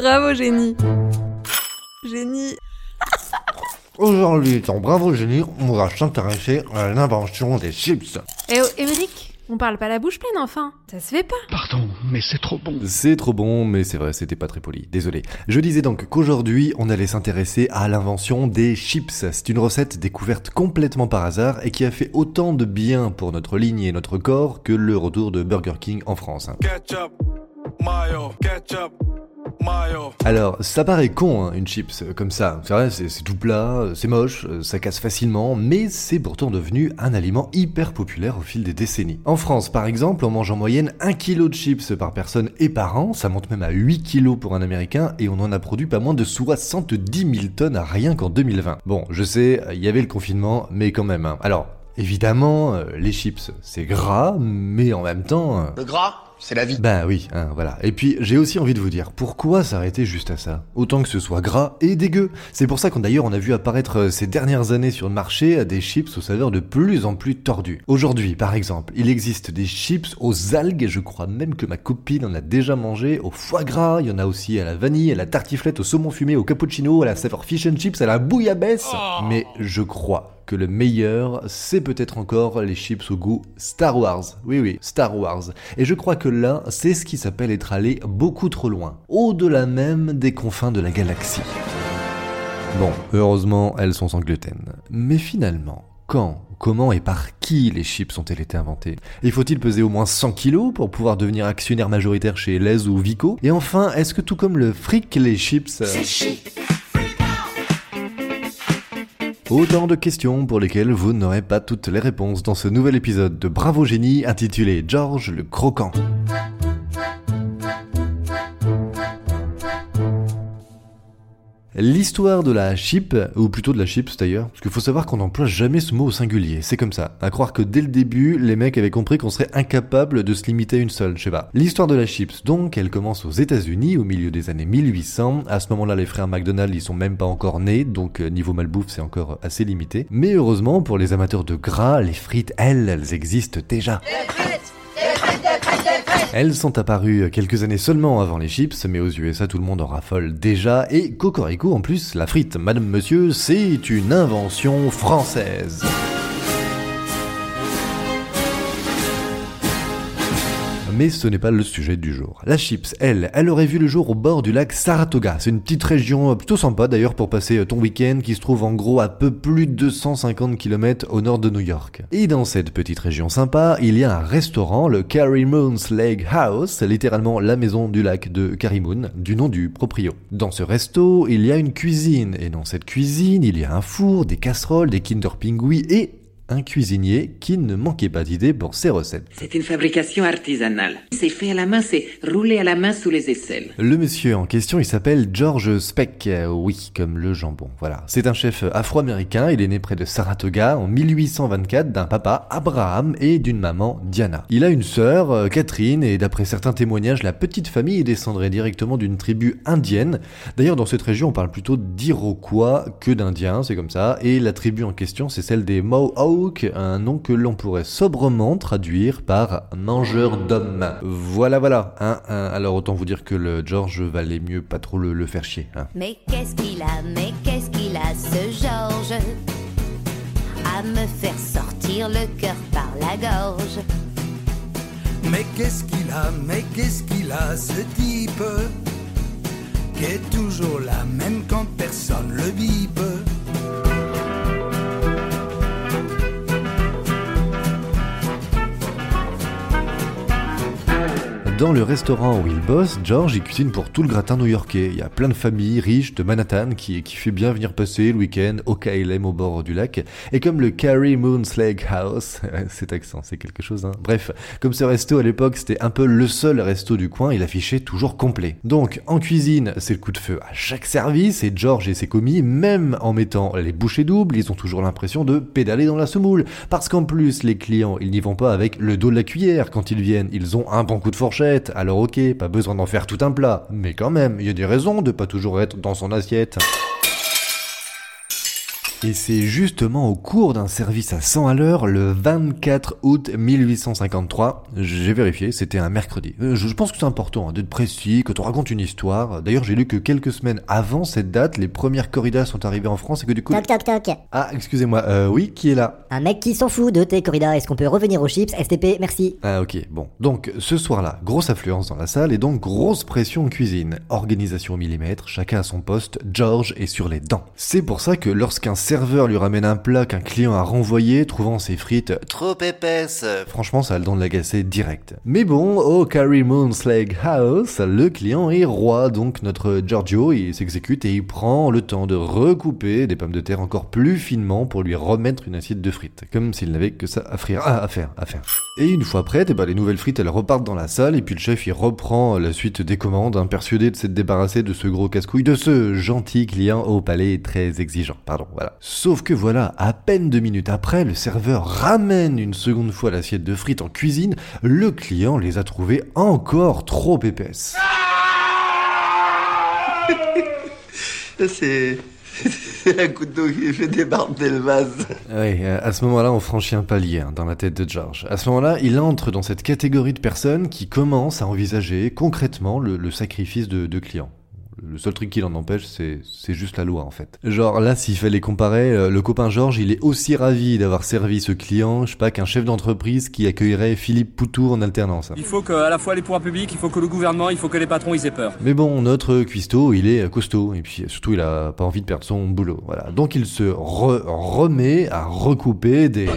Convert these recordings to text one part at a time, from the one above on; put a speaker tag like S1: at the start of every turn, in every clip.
S1: Bravo, génie. Génie.
S2: Aujourd'hui, dans Bravo Génie, on va s'intéresser à l'invention des chips.
S1: Eh oh, Émeric, on parle pas la bouche pleine enfin. Ça se fait pas.
S3: Pardon, mais c'est trop bon.
S2: C'est trop bon, mais c'est vrai, c'était pas très poli. Désolé. Je disais donc qu'aujourd'hui, on allait s'intéresser à l'invention des chips. C'est une recette découverte complètement par hasard et qui a fait autant de bien pour notre ligne et notre corps que le retour de Burger King en France.
S4: Ketchup, mayo, ketchup.
S2: Alors, ça paraît con, hein, une chips, euh, comme ça. C'est vrai, c'est c'est tout plat, euh, c'est moche, euh, ça casse facilement, mais c'est pourtant devenu un aliment hyper populaire au fil des décennies. En France, par exemple, on mange en moyenne 1 kg de chips par personne et par an, ça monte même à 8 kg pour un Américain, et on en a produit pas moins de 70 000 tonnes à rien qu'en 2020. Bon, je sais, il y avait le confinement, mais quand même. hein. Alors, évidemment, les chips, c'est gras, mais en même temps...
S5: Le gras, c'est la vie.
S2: bah oui, hein, voilà. Et puis j'ai aussi envie de vous dire, pourquoi s'arrêter juste à ça? Autant que ce soit gras et dégueu. C'est pour ça qu'on d'ailleurs on a vu apparaître euh, ces dernières années sur le marché euh, des chips aux saveurs de plus en plus tordues. Aujourd'hui, par exemple, il existe des chips aux algues, je crois même que ma copine en a déjà mangé, au foie gras, il y en a aussi à la vanille, à la tartiflette, au saumon fumé, au cappuccino, à la saveur fish and chips, à la bouillabaisse. Mais je crois que le meilleur, c'est peut-être encore les chips au goût Star Wars. Oui, oui, Star Wars. Et je crois que là, c'est ce qui s'appelle être allé beaucoup trop loin, au-delà même des confins de la galaxie. Bon, heureusement, elles sont sans gluten. Mais finalement, quand, comment et par qui les chips ont-elles été inventées? Et faut-il peser au moins 100 kilos pour pouvoir devenir actionnaire majoritaire chez Les ou Vico? Et enfin, est-ce que tout comme le fric, les chips... euh, Autant de questions pour lesquelles vous n'aurez pas toutes les réponses dans ce nouvel épisode de Bravo Génie intitulé George le Croquant. L'histoire de la chip, ou plutôt de la chips d'ailleurs, parce qu'il faut savoir qu'on n'emploie jamais ce mot au singulier, c'est comme ça. À croire que dès le début, les mecs avaient compris qu'on serait incapable de se limiter à une seule, je sais pas. L'histoire de la chips, donc, elle commence aux États-Unis au milieu des années 1800. À ce moment-là, les frères McDonald, ils sont même pas encore nés, donc euh, niveau malbouffe, c'est encore assez limité. Mais heureusement, pour les amateurs de gras, les frites, elles, elles existent déjà. Elles sont apparues quelques années seulement avant les chips, mais aux USA tout le monde en raffole déjà, et Cocorico en plus, la frite, madame monsieur, c'est une invention française. Mais ce n'est pas le sujet du jour. La chips, elle, elle aurait vu le jour au bord du lac Saratoga. C'est une petite région euh, plutôt sympa d'ailleurs pour passer euh, ton week-end qui se trouve en gros à peu plus de 250 km au nord de New York. Et dans cette petite région sympa, il y a un restaurant, le Carrie Moon's Lake House, littéralement la maison du lac de Carrie Moon, du nom du proprio. Dans ce resto, il y a une cuisine, et dans cette cuisine, il y a un four, des casseroles, des Kinder Pingui et un cuisinier qui ne manquait pas d'idées pour ses recettes.
S6: C'est une fabrication artisanale. C'est fait à la main, c'est roulé à la main sous les aisselles.
S2: Le monsieur en question, il s'appelle George Speck, Euh, oui, comme le jambon, voilà. C'est un chef afro-américain, il est né près de Saratoga en 1824 d'un papa Abraham et d'une maman Diana. Il a une sœur, euh, Catherine, et d'après certains témoignages, la petite famille descendrait directement d'une tribu indienne. D'ailleurs, dans cette région, on parle plutôt d'Iroquois que d'Indiens, c'est comme ça, et la tribu en question, c'est celle des Mohawks, un nom que l'on pourrait sobrement traduire par mangeur d'hommes. Voilà, voilà, hein, hein. alors autant vous dire que le George valait mieux pas trop le, le faire chier, hein.
S7: Mais qu'est-ce qu'il a, mais qu'est-ce qu'il a ce Georges? À me faire sortir le cœur par la gorge.
S8: Mais qu'est-ce qu'il a, mais qu'est-ce qu'il a ce type? Qui est toujours là, même quand personne le bipe
S2: Dans le restaurant où il bosse, George il cuisine pour tout le gratin new-yorkais. Il y a plein de familles riches de Manhattan qui, qui fait bien venir passer le week-end au KLM au bord du lac. Et comme le Carrie Moon's Lake House, cet accent c'est quelque chose hein. Bref, comme ce resto à l'époque c'était un peu le seul resto du coin, il affichait toujours complet. Donc en cuisine, c'est le coup de feu à chaque service et George et ses commis, même en mettant les bouchées doubles, ils ont toujours l'impression de pédaler dans la semoule. Parce qu'en plus, les clients, ils n'y vont pas avec le dos de la cuillère quand ils viennent, ils ont un bon coup de fourchette. Alors ok, pas besoin d'en faire tout un plat, mais quand même, il y a des raisons de pas toujours être dans son assiette. Et c'est justement au cours d'un service à 100 à l'heure, le 24 août 1853, j'ai vérifié, c'était un mercredi. Euh, Je, pense que c'est important hein, d'être précis quand on raconte une histoire. D'ailleurs, j'ai lu que quelques semaines avant cette date, les premières corridas sont arrivées en France et que du coup...
S3: Toc toc toc.
S2: Ah, excusez-moi, euh, oui, qui est là
S3: Un mec qui s'en fout de tes corridas. Est-ce qu'on peut revenir aux chips? STP, merci.
S2: Ah ok, bon. Donc ce soir-là, grosse affluence dans la salle et donc grosse pression en cuisine. Organisation au millimètre, chacun à son poste, George est sur les dents. C'est pour ça que lorsqu'un serveur lui ramène un plat qu'un client a renvoyé, trouvant ses frites trop épaisses, franchement ça a le don de l'agacer direct. Mais bon, au Carrie Moon's Leg House, le client est roi, donc notre Giorgio il s'exécute et il prend le temps de recouper des pommes de terre encore plus finement pour lui remettre une assiette de frites, comme s'il n'avait que ça à frire, ah, à faire, à faire. Et une fois prête, eh ben, les nouvelles frites elles repartent dans la salle et puis le chef il reprend la suite des commandes, hein, persuadé de s'être débarrassé de ce gros casse-couille, de ce gentil client au palais très exigeant, pardon, voilà. Sauf que voilà, à peine deux minutes après, le serveur ramène une seconde fois l'assiette de frites en cuisine, le client les a trouvées encore trop épaisses.
S5: C'est. C'est un couteau qui fait débarder le vase.
S2: Oui, euh, à ce moment-là, on franchit un palier hein, dans la tête de George. À ce moment-là, il entre dans cette catégorie de personnes qui commencent à envisager concrètement le, le sacrifice de, de clients. Le seul truc qui l'en empêche, c'est c'est juste la loi en fait. Genre là, s'il fallait comparer, euh, le copain Georges, il est aussi ravi d'avoir servi ce client, je sais pas, qu'un chef d'entreprise qui accueillerait Philippe Poutou en alternance.
S9: Il faut que, à la fois les pouvoirs publics, il faut que le gouvernement, il faut que les patrons, ils aient peur.
S2: Mais bon, notre cuistot, il est costaud, et puis surtout, il a pas envie de perdre son boulot. Voilà. Donc il se re- remet à recouper des...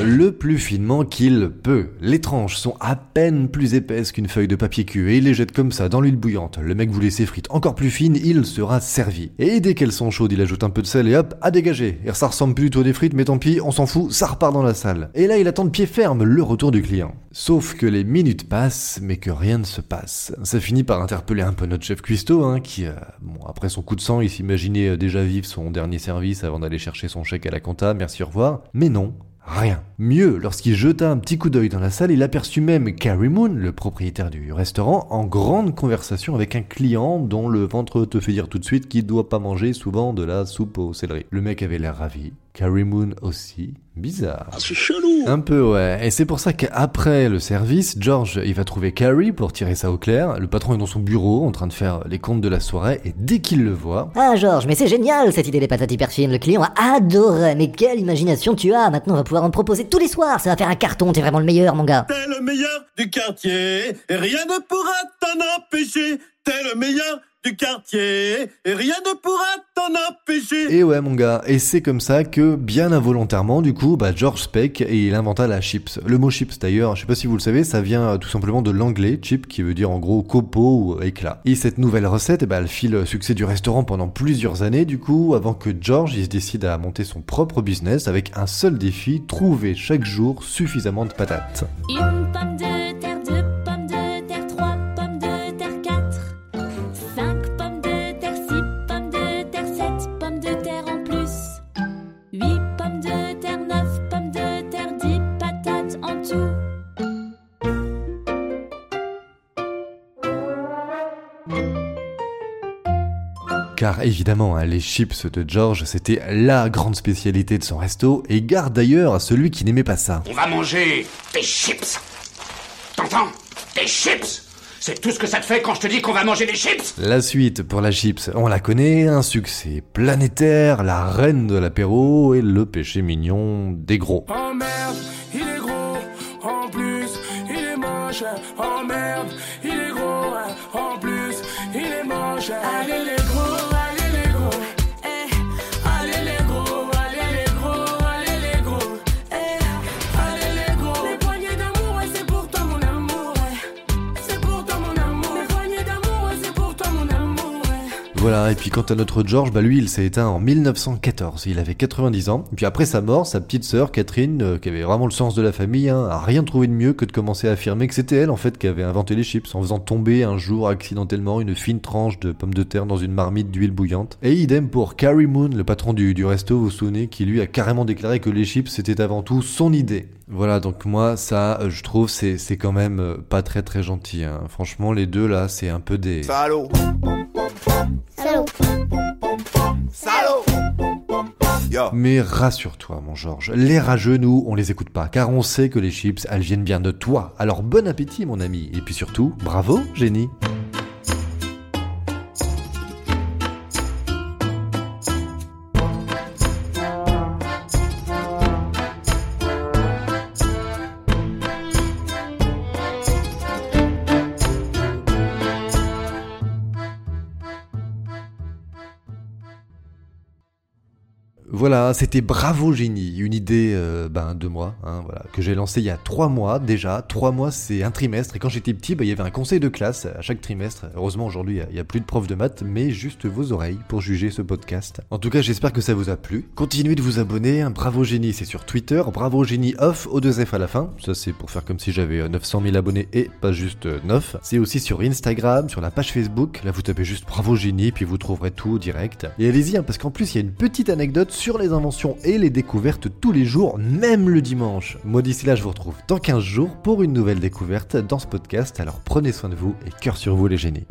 S2: Le plus finement qu'il peut. Les tranches sont à peine plus épaisses qu'une feuille de papier cul et il les jette comme ça dans l'huile bouillante. Le mec voulait ses frites encore plus fines, il sera servi. Et dès qu'elles sont chaudes, il ajoute un peu de sel et hop, à dégager. Et ça ressemble plutôt à des frites, mais tant pis, on s'en fout, ça repart dans la salle. Et là, il attend de pied ferme le retour du client. Sauf que les minutes passent, mais que rien ne se passe. Ça finit par interpeller un peu notre chef cuistot, hein, qui, euh, bon, après son coup de sang, il s'imaginait euh, déjà vivre son dernier service avant d'aller chercher son chèque à la compta, merci au revoir. Mais non, Rien. Mieux, lorsqu'il jeta un petit coup d'œil dans la salle, il aperçut même Carrie Moon, le propriétaire du restaurant, en grande conversation avec un client dont le ventre te fait dire tout de suite qu'il doit pas manger souvent de la soupe au céleri. Le mec avait l'air ravi. Carrie Moon aussi. Bizarre.
S5: c'est chelou.
S2: Un peu, ouais. Et c'est pour ça qu'après le service, George, il va trouver Carrie pour tirer ça au clair. Le patron est dans son bureau, en train de faire les comptes de la soirée, et dès qu'il le voit,
S3: Ah Georges, mais c'est génial cette idée des patates hyper fines. Le client a adoré. Mais quelle imagination tu as. Maintenant on va pouvoir en proposer tous les soirs. Ça va faire un carton. T'es vraiment le meilleur, mon gars.
S10: T'es le meilleur du quartier, et rien ne pourra t'en empêcher. T'es le meilleur du quartier, et rien ne pourra t'en empêcher.
S2: Et ouais mon gars, et c'est comme ça que, bien involontairement du coup, bah George Speck, et il inventa la chips. Le mot chips d'ailleurs, je sais pas si vous le savez, ça vient euh, tout simplement de l'anglais chip qui veut dire en gros copeau ou éclat. Et cette nouvelle recette, eh ben, elle file le succès du restaurant pendant plusieurs années du coup, avant que George il se décide à monter son propre business avec un seul défi, trouver chaque jour suffisamment de patates.
S11: De terre, neuf pommes de terre, dix patates en tout.
S2: Car évidemment, hein, les chips de George, c'était la grande spécialité de son resto, et garde d'ailleurs à celui qui n'aimait pas ça.
S12: On va manger des chips. T'entends? Des chips C'est tout ce que ça te fait quand je te dis qu'on va manger des chips
S2: La suite pour la chips, on la connaît, un succès planétaire, la reine de l'apéro et le péché mignon des gros.
S10: Oh merde, il est gros. En plus, il est moche. Oh merde, il est gros. En plus, il est moche. Allez
S2: Voilà, et puis quant à notre George, bah lui il s'est éteint en 1914, il avait 90 ans, et puis après sa mort, sa petite sœur Catherine, euh, qui avait vraiment le sens de la famille, hein, a rien trouvé de mieux que de commencer à affirmer que c'était elle en fait qui avait inventé les chips, en faisant tomber un jour accidentellement une fine tranche de pommes de terre dans une marmite d'huile bouillante. Et idem pour Carrie Moon, le patron du, du resto, vous vous souvenez, qui lui a carrément déclaré que les chips c'était avant tout son idée. Voilà, donc moi ça, euh, je trouve, c'est quand même euh, pas très très gentil. hein. Franchement, les deux là, c'est un peu des...
S7: Salaud.
S2: Mais rassure-toi, mon Georges, les rageux, nous, on les écoute pas, car on sait que les chips, elles viennent bien de toi. Alors bon appétit, mon ami, et puis surtout, bravo, génie. Voilà, c'était Bravo Génie, une idée euh, ben, de moi, hein, voilà, que j'ai lancée il y a trois mois déjà. Trois mois, c'est un trimestre, et quand j'étais petit, ben, il y avait un conseil de classe à chaque trimestre. Heureusement, aujourd'hui, il n'y a, plus de profs de maths, mais juste vos oreilles pour juger ce podcast. En tout cas, j'espère que ça vous a plu. Continuez de vous abonner, hein, Bravo Génie, c'est sur Twitter, Bravo Génie off, au 2 F à la fin. Ça, c'est pour faire comme si j'avais euh, 900 000 abonnés et pas juste euh, 9. C'est aussi sur Instagram, sur la page Facebook. Là, vous tapez juste Bravo Génie, puis vous trouverez tout direct. Et allez-y, hein, parce qu'en plus, il y a une petite anecdote sur les inventions et les découvertes tous les jours, même le dimanche. Moi d'ici là, je vous retrouve dans 15 jours pour une nouvelle découverte dans ce podcast. Alors prenez soin de vous et cœur sur vous les génies.